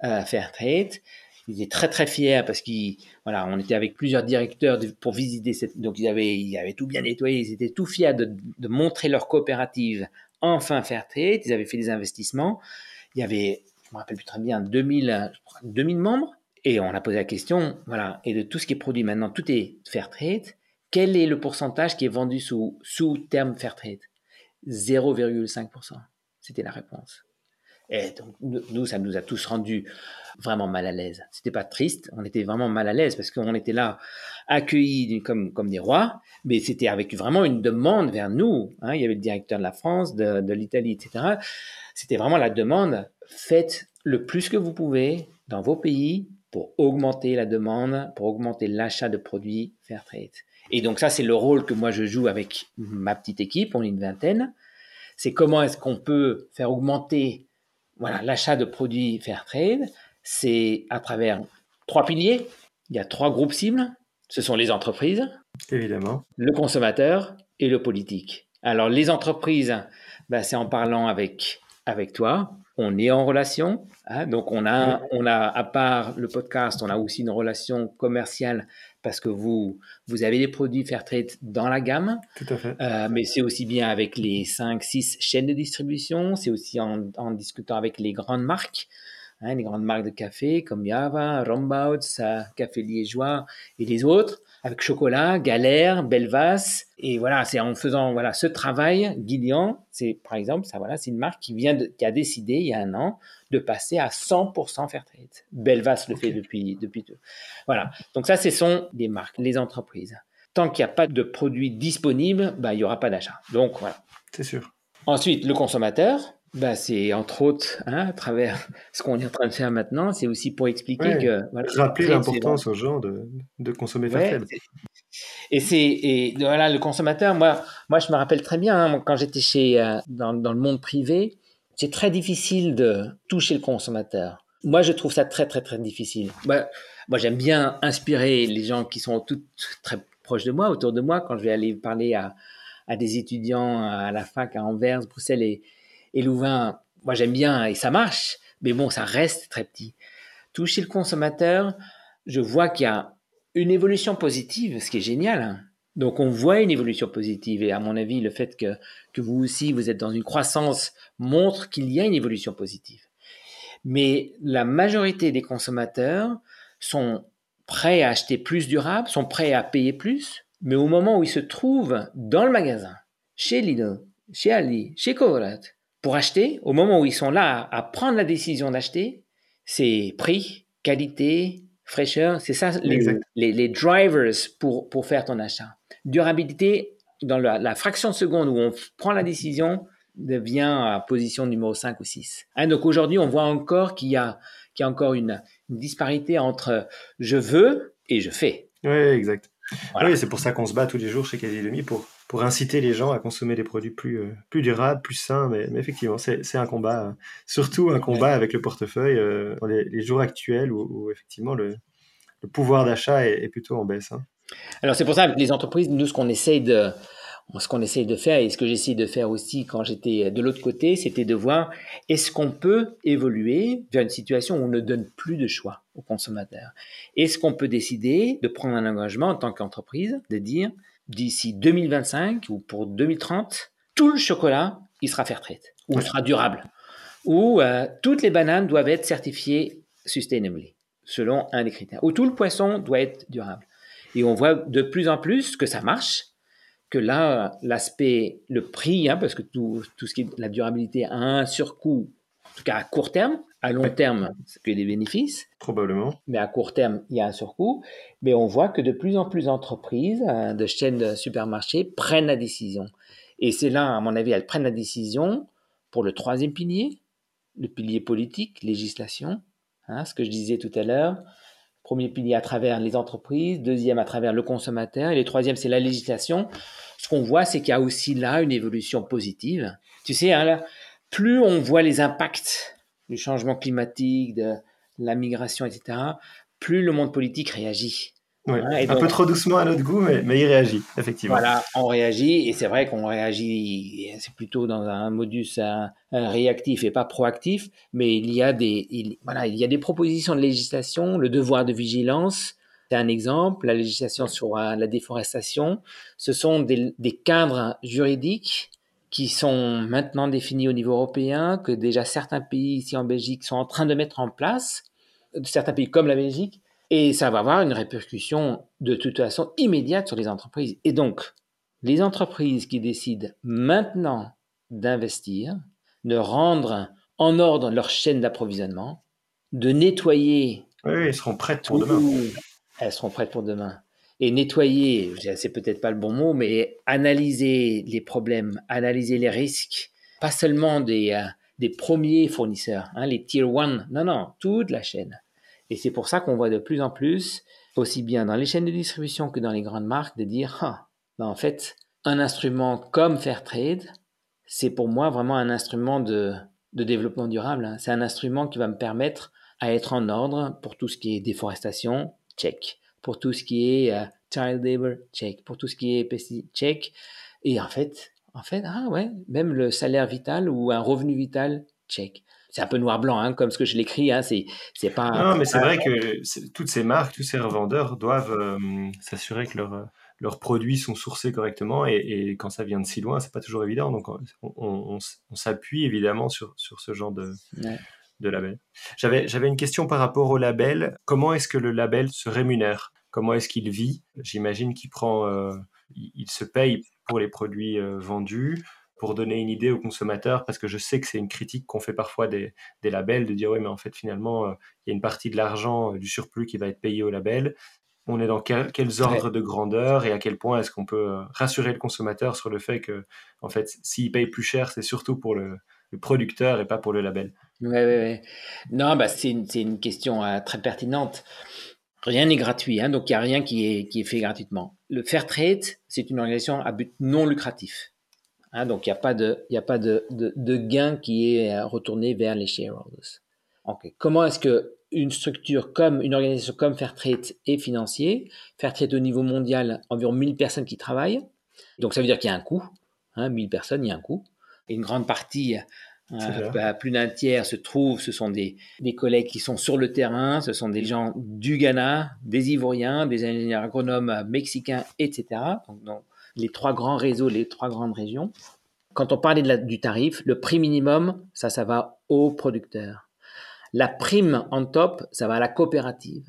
euh, Fairtrade. Ils étaient très très fiers parce qu'on voilà, on était avec plusieurs directeurs pour visiter cette. Donc ils avaient, ils avaient tout bien nettoyé, ils étaient tout fiers de, montrer leur coopérative enfin Fairtrade. Ils avaient fait des investissements. Il y avait, je me rappelle plus très bien, 2000, 2000 membres. Et on a posé la question, voilà, et de tout ce qui est produit maintenant, tout est Fairtrade. Quel est le pourcentage qui est vendu sous, sous terme Fairtrade 0,5%. C'était la réponse. Et donc, nous, ça nous a tous rendus vraiment mal à l'aise. C'était pas triste, on était vraiment mal à l'aise parce qu'on était là accueillis comme, comme des rois, mais c'était avec vraiment une demande vers nous. Hein. Il y avait le directeur de la France, de, de l'Italie, etc. C'était vraiment la demande. Faites le plus que vous pouvez dans vos pays pour augmenter la demande, pour augmenter l'achat de produits fair trade. Et donc ça, c'est le rôle que moi je joue avec ma petite équipe, on est une vingtaine. C'est comment est-ce qu'on peut faire augmenter voilà, l'achat de produits fair trade, c'est à travers trois piliers. Il y a trois groupes cibles. Ce sont les entreprises, évidemment, le consommateur et le politique. Alors les entreprises, ben, c'est en parlant avec avec toi, on est en relation. Hein, donc on a on a à part le podcast, on a aussi une relation commerciale parce que vous, vous avez des produits Fairtrade dans la gamme. Tout à fait. Euh, mais c'est aussi bien avec les 5, 6 chaînes de distribution, c'est aussi en, en, discutant avec les grandes marques, hein, les grandes marques de café comme Java, Rombouts, Café Liégeois et les autres avec Chocolat, Galère, Belvas. Et voilà, c'est en faisant voilà ce travail, Guidian, c'est par exemple, ça voilà, c'est une marque qui vient de, qui a décidé il y a un an de passer à 100% Fairtrade. Belvas le fait depuis depuis tout. Voilà. Donc ça, ce sont des marques, les entreprises. Tant qu'il n'y a pas de produits disponibles, bah, il n'y aura pas d'achat. Donc voilà. C'est sûr. Ensuite, le consommateur, bah, c'est entre autres, hein, à travers (laughs) ce qu'on est en train de faire maintenant, c'est aussi pour expliquer que. Voilà, rappeler l'importance aux gens de, de consommer ouais, Et c'est et voilà le consommateur. Moi, moi, je me rappelle très bien hein, quand j'étais chez euh, dans, dans, le monde privé, c'est très difficile de toucher le consommateur. Moi, je trouve ça très très très difficile. Moi, moi j'aime bien inspirer les gens qui sont tout, très proches de moi, autour de moi, quand je vais aller parler à, à des étudiants à la fac à Anvers, Bruxelles et et Louvain, moi j'aime bien et ça marche, mais bon, ça reste très petit. Toucher le consommateur, je vois qu'il y a une évolution positive, ce qui est génial. Hein. Donc on voit une évolution positive et à mon avis, le fait que, que vous aussi, vous êtes dans une croissance montre qu'il y a une évolution positive. Mais la majorité des consommateurs sont prêts à acheter plus durable, sont prêts à payer plus, mais au moment où ils se trouvent dans le magasin, chez Lidl, chez Ali, chez Colruyt, pour acheter, au moment où ils sont là à, prendre la décision d'acheter, c'est prix, qualité, fraîcheur, c'est ça les, les, drivers pour, pour faire ton achat. Durabilité, dans la, fraction de seconde où on prend la décision, devient à position numéro 5 ou 6. Hein, donc aujourd'hui, on voit encore qu'il y a, qu'il y a encore une, une, disparité entre je veux et je fais. Oui, exact. Oui, c'est pour ça qu'on se bat tous les jours chez Quasi Demi pour pour inciter les gens à consommer des produits plus, euh, plus durables, plus sains. Mais, effectivement, c'est un combat, surtout un combat avec le portefeuille euh, dans les, jours actuels où, effectivement le, le pouvoir d'achat est, plutôt en baisse. Hein. Alors c'est pour ça que les entreprises, nous, ce qu'on essaye de, ce qu'on essaye de faire et ce que j'essaye de faire aussi quand j'étais de l'autre côté, c'était de voir est-ce qu'on peut évoluer vers une situation où on ne donne plus de choix aux consommateurs? Est-ce qu'on peut décider de prendre un engagement en tant qu'entreprise, de dire d'ici 2025 ou pour 2030, tout le chocolat, il sera fair trade ou il sera durable. Ou euh, toutes les bananes doivent être certifiées sustainably, selon un des critères. Ou tout le poisson doit être durable. Et on voit de plus en plus que ça marche, que là, l'aspect, le prix, hein, parce que tout, tout ce qui est la durabilité a un surcoût, en tout cas à court terme, à long terme, c'est que des bénéfices. Probablement. Mais à court terme, il y a un surcoût. Mais on voit que de plus en plus d'entreprises, euh, de chaînes de supermarchés prennent la décision. Et c'est là, à mon avis, elles prennent la décision pour le troisième pilier, le pilier politique, législation, hein, ce que je disais tout à l'heure. Premier pilier à travers les entreprises, deuxième à travers le consommateur, et le troisième, c'est la législation. Ce qu'on voit, c'est qu'il y a aussi là une évolution positive. Tu sais, hein, là, plus on voit les impacts du changement climatique, de la migration, etc., plus le monde politique réagit. Oui, hein, un peu trop doucement à notre goût, mais, mais il réagit, effectivement. Voilà, on réagit, et c'est vrai qu'on réagit, c'est plutôt dans un modus réactif et pas proactif, mais il y, a des, voilà, il y a des propositions de législation, le devoir de vigilance, c'est un exemple, la législation sur euh, la déforestation, ce sont des, des cadres juridiques qui sont maintenant définis au niveau européen, que déjà certains pays ici en Belgique sont en train de mettre en place, certains pays comme la Belgique, et ça va avoir une répercussion de toute façon immédiate sur les entreprises. Et donc, les entreprises qui décident maintenant d'investir, de rendre en ordre leur chaîne d'approvisionnement, de nettoyer. Oui, elles seront prêtes pour demain. Elles seront prêtes pour demain. Et nettoyer, c'est peut-être pas le bon mot, mais analyser les problèmes, analyser les risques, pas seulement des, euh, des premiers fournisseurs, hein, les tier one, non, non, toute la chaîne. Et c'est pour ça qu'on voit de plus en plus, aussi bien dans les chaînes de distribution que dans les grandes marques, de dire, ah, ben en fait, un instrument comme Fairtrade, c'est pour moi vraiment un instrument de, de développement durable. Hein. C'est un instrument qui va me permettre à être en ordre pour tout ce qui est déforestation, check. Pour tout ce qui est euh, child labor, check. Pour tout ce qui est pesticide, check. Et en fait, en fait, ah ouais, même le salaire vital ou un revenu vital, check. C'est un peu noir-blanc, hein, comme ce que je l'écris. Hein, c'est, c'est pas. Non, mais c'est vrai que toutes ces marques, tous ces revendeurs doivent euh, s'assurer que leurs leurs produits sont sourcés correctement et, quand ça vient de si loin, c'est pas toujours évident. Donc, on, s'appuie évidemment sur, sur ce genre de, de label. J'avais, j'avais une question par rapport au label. Comment est-ce que le label se rémunère? Comment est-ce qu'il vit? J'imagine qu'il prend, euh, il, se paye pour les produits euh, vendus. Pour donner une idée aux consommateurs, parce que je sais que c'est une critique qu'on fait parfois des, des, labels, de dire oui, mais en fait, finalement, euh, il y a une partie de l'argent du surplus qui va être payé au label on est dans quels ordres de grandeur et à quel point est-ce qu'on peut rassurer le consommateur sur le fait que, en fait, s'il paye plus cher, c'est surtout pour le, producteur et pas pour le label? Oui, oui, oui. Non, bah, c'est une, question euh, très pertinente. Rien n'est gratuit, hein, donc il n'y a rien qui est, fait gratuitement. Le Fairtrade, c'est une organisation à but non lucratif. Hein, donc il n'y a pas, de, gain qui est euh, retourné vers les shareholders. Comment est-ce que une structure comme une organisation comme Fairtrade est financier Fairtrade au niveau mondial, environ 1000 personnes qui travaillent. Donc ça veut dire qu'il y a un coût. Hein, 1000 personnes, il y a un coût. Une grande partie euh, bah, plus d'un tiers se trouve, ce sont des, des, collègues qui sont sur le terrain, ce sont des gens du Ghana, des Ivoiriens, des ingénieurs agronomes mexicains, etc. Donc, les trois grands réseaux, les trois grandes régions. Quand on parlait de du tarif, le prix minimum, ça, ça va aux producteurs. La prime en top, ça va à la coopérative.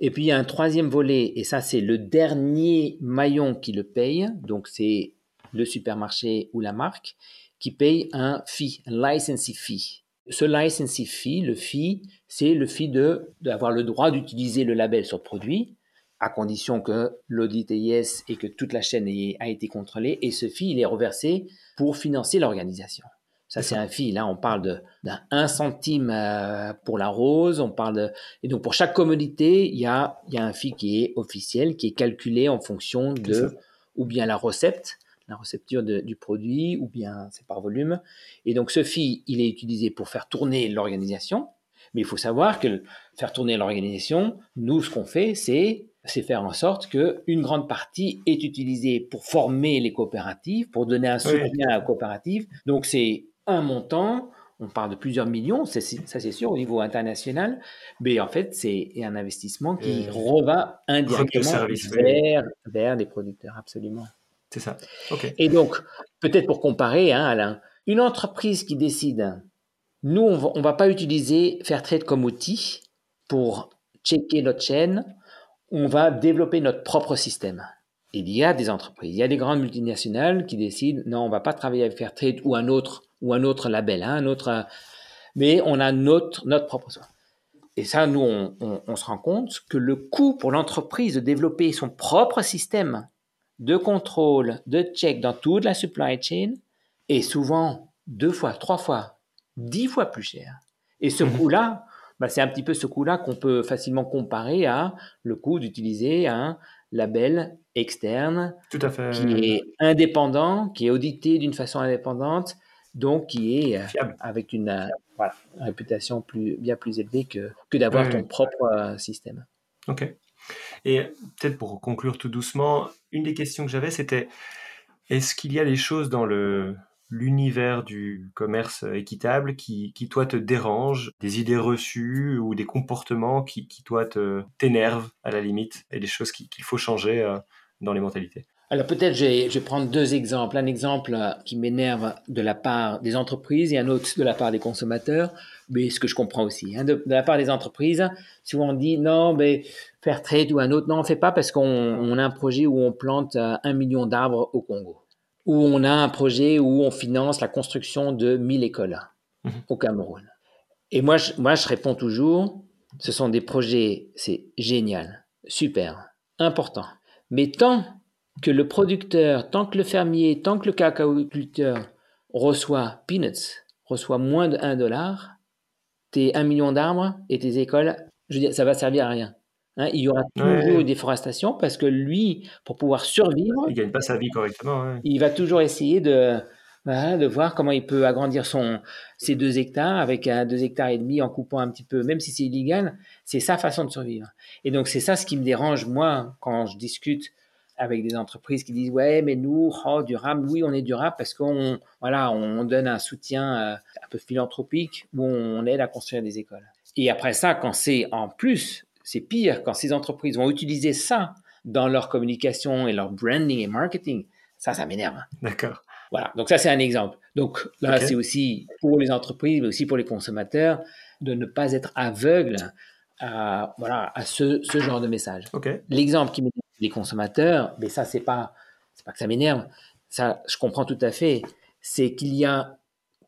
Et puis il y a un troisième volet, et ça c'est le dernier maillon qui le paye, donc c'est le supermarché ou la marque qui paye un fee, un licensing fee. Ce licensing fee, le fee, c'est le fee d'avoir le droit d'utiliser le label sur le produit, à condition que l'audit est yes et que toute la chaîne a été contrôlée. Et ce fee, il est reversé pour financer l'organisation. Ça, c'est un fee. Là, on parle d'un 1 centime euh, pour la rose. On parle de... Et donc, pour chaque commodité, il y a, il y a un fee qui est officiel, qui est calculé en fonction de ou bien la recette, la récepture du produit, ou bien c'est par volume. Et donc ce fee, il est utilisé pour faire tourner l'organisation. Mais il faut savoir que faire tourner l'organisation, nous, ce qu'on fait, c'est c'est faire en sorte qu'une grande partie est utilisée pour former les coopératives, pour donner un soutien à la coopérative. Donc c'est un montant, on parle de plusieurs millions, ça c'est sûr au niveau international, mais en fait c'est un investissement qui revient indirectement vers, vers les producteurs, absolument. C'est ça. Et donc, peut-être pour comparer, hein, Alain, une entreprise qui décide, nous, on ne va, pas utiliser Fairtrade comme outil pour checker notre chaîne, on va développer notre propre système. Il y a des entreprises, il y a des grandes multinationales qui décident, non, on ne va pas travailler avec Fairtrade ou un autre, ou un autre label, hein, un autre, mais on a notre, notre propre soin. Et ça, nous, on se rend compte que le coût pour l'entreprise de développer son propre système de contrôle, de check dans toute la supply chain est souvent deux fois, trois fois, dix fois plus cher. Et ce mhm. coût-là, bah, c'est un petit peu ce coût-là qu'on peut facilement comparer à le coût d'utiliser un label externe Tout à fait. qui est indépendant, qui est audité d'une façon indépendante, donc qui est euh, avec une euh, réputation plus, bien plus élevée que, que d'avoir ton propre euh, système. Ok. Et peut-être pour conclure tout doucement, une des questions que j'avais, c'était est-ce qu'il y a des choses dans l'univers du commerce équitable qui, toi, te dérange, des idées reçues ou des comportements qui, qui toi, t'énervent à la limite, et des choses qu'il faut changer euh, dans les mentalités? Alors peut-être je vais, prendre deux exemples. Un exemple euh, qui m'énerve de la part des entreprises et un autre de la part des consommateurs, mais ce que je comprends aussi. Hein. De, la part des entreprises, souvent on dit non, mais faire trade ou un autre, non, on ne fait pas parce qu'on a un projet où on plante euh, un million d'arbres au Congo. où on a un projet où on finance la construction de 1000 écoles Mhm. au Cameroun. Et moi je, moi, je réponds toujours, ce sont des projets, c'est génial, super, important. Mais tant que le producteur, tant que le fermier, tant que le cacaoculteur reçoit peanuts, reçoit moins de 1 dollar, tes 1 million d'arbres et tes écoles, je veux dire, ça va servir à rien. Hein, il y aura Ouais. toujours une déforestation parce que lui, pour pouvoir survivre, Il gagne pas sa vie correctement. ouais. il va toujours essayer de, voilà, de voir comment il peut agrandir son, ses deux hectares avec un deux hectares et demi en coupant un petit peu, même si c'est illégal, c'est sa façon de survivre. Et donc c'est ça ce qui me dérange moi quand je discute avec des entreprises qui disent ouais mais nous oh, durable oui on est durable parce qu'on voilà on donne un soutien euh, un peu philanthropique où on aide à construire des écoles. Et après ça quand c'est en plus c'est pire quand ces entreprises vont utiliser ça dans leur communication et leur branding et marketing ça ça m'énerve. D'accord. Voilà, donc ça c'est un exemple. Donc là, c'est aussi pour les entreprises, mais aussi pour les consommateurs, de ne pas être aveugle à, voilà, à ce, ce genre de message. L'exemple qui m'énerve des consommateurs, mais ça c'est pas, c'est pas que ça m'énerve, ça je comprends tout à fait, c'est qu'il y a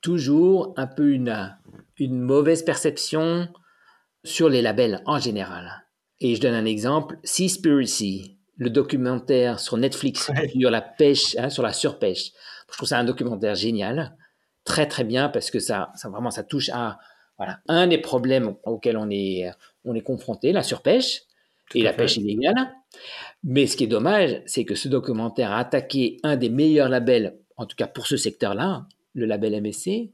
toujours un peu une, une mauvaise perception sur les labels en général. Et je donne un exemple, Seaspiracy, le documentaire sur Netflix (laughs) Ouais. sur la pêche, hein, sur la surpêche. Je trouve ça un documentaire génial, très très bien parce que ça, ça vraiment ça touche à voilà un des problèmes auxquels on est on est confronté, la surpêche et la fait. pêche illégale. Mais ce qui est dommage, c'est que ce documentaire a attaqué un des meilleurs labels, en tout cas pour ce secteur-là, le label MSC,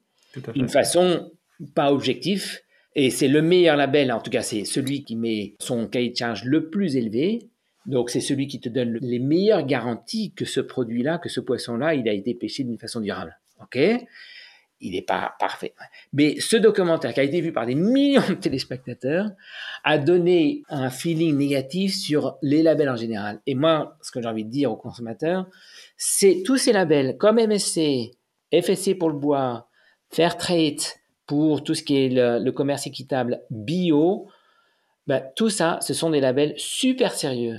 d'une façon pas objective. Et c'est le meilleur label, en tout cas c'est celui qui met son cahier de charge le plus élevé. Donc c'est celui qui te donne le- les meilleures garanties que ce produit-là, que ce poisson-là, il a été pêché d'une façon durable. OK? Il n'est pas parfait. Mais ce documentaire qui a été vu par des millions de téléspectateurs a donné un feeling négatif sur les labels en général. Et moi, ce que j'ai envie de dire aux consommateurs, c'est tous ces labels comme MSC, FSC pour le bois, Fairtrade pour tout ce qui est le, commerce équitable, bio, ben, tout ça, ce sont des labels super sérieux,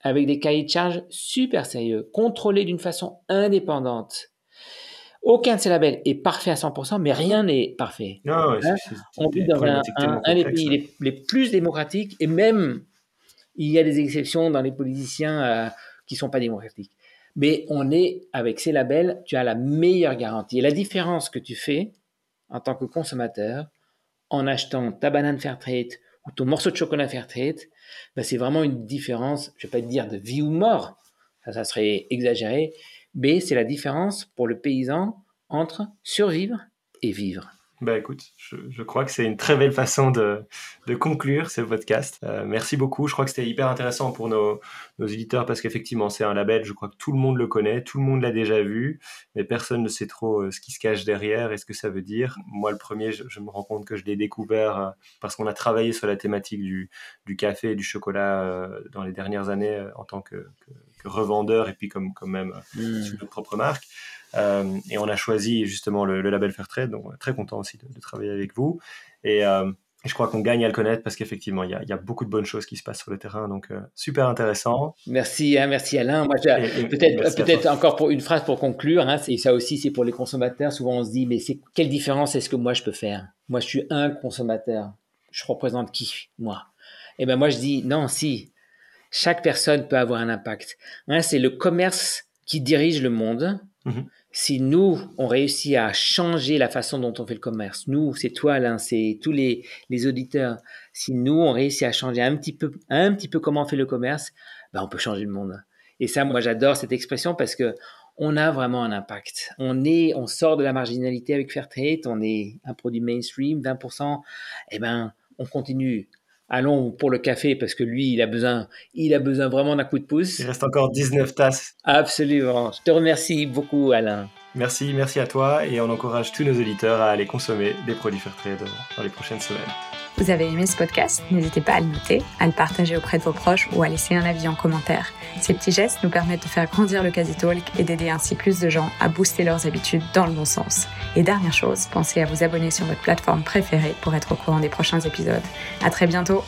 avec des cahiers de charges super sérieux, contrôlés d'une façon indépendante. Aucun de ces labels est parfait à 100%, mais rien n'est parfait. Ouais, Hein, On vit dans un, des pays ouais. les, les plus démocratiques, et même il y a des exceptions dans les politiciens euh, qui sont pas démocratiques. Mais on est avec ces labels, tu as la meilleure garantie. Et la différence que tu fais en tant que consommateur en achetant ta banane Fairtrade ou ton morceau de chocolat Fairtrade, ben c'est vraiment une différence, je vais pas te dire de vie ou mort, ça, ça serait exagéré, mais c'est la différence pour le paysan entre survivre et vivre. Bah écoute, je, crois que c'est une très belle façon de, conclure ce podcast. Euh, merci beaucoup. Je crois que c'était hyper intéressant pour nos, éditeurs parce qu'effectivement, c'est un label, je crois que tout le monde le connaît, tout le monde l'a déjà vu, mais personne ne sait trop euh, ce qui se cache derrière et ce que ça veut dire. Moi, le premier, je, me rends compte que je l'ai découvert euh, parce qu'on a travaillé sur la thématique du, café et du chocolat euh, dans les dernières années en tant que revendeur et puis comme, comme même Hmm. sur notre propre marque. Euh, et on a choisi justement le, le label Fairtrade, donc on est très content aussi de, de travailler avec vous. Et, euh, et je crois qu'on gagne à le connaître parce qu'effectivement, il y a, il y a beaucoup de bonnes choses qui se passent sur le terrain, donc euh, super intéressant. Merci, hein, merci Alain. Moi, peut-être, peut-être encore pour une phrase pour conclure. Hein, et ça aussi, c'est pour les consommateurs. Souvent, on se dit, mais c'est quelle différence est-ce que moi je peux faire? Moi, je suis un consommateur. Je représente qui Moi? Et ben moi, je dis non. Si chaque personne peut avoir un impact. Hein, c'est le commerce qui dirige le monde. Mhm. Si nous, on réussit à changer la façon dont on fait le commerce, nous, c'est toi, Alain, c'est tous les, les auditeurs. Si nous, on réussit à changer un petit peu, un petit peu comment on fait le commerce, ben, on peut changer le monde. Et ça, moi, j'adore cette expression parce que on a vraiment un impact. On est, on sort de la marginalité avec Fairtrade, on est un produit mainstream, 20%. Eh ben, on continue. Allons pour le café parce que lui, il a besoin, il a besoin vraiment d'un coup de pouce. Il reste encore 19 tasses. Absolument. Je te remercie beaucoup, Alain. Merci, merci à toi et on encourage tous nos auditeurs à aller consommer des produits Fairtrade dans les prochaines semaines. Vous avez aimé ce podcast? N'hésitez pas à le noter, à le partager auprès de vos proches ou à laisser un avis en commentaire. Ces petits gestes nous permettent de faire grandir le Quasi Talk et d'aider ainsi plus de gens à booster leurs habitudes dans le bon sens. Et dernière chose, pensez à vous abonner sur votre plateforme préférée pour être au courant des prochains épisodes. À très bientôt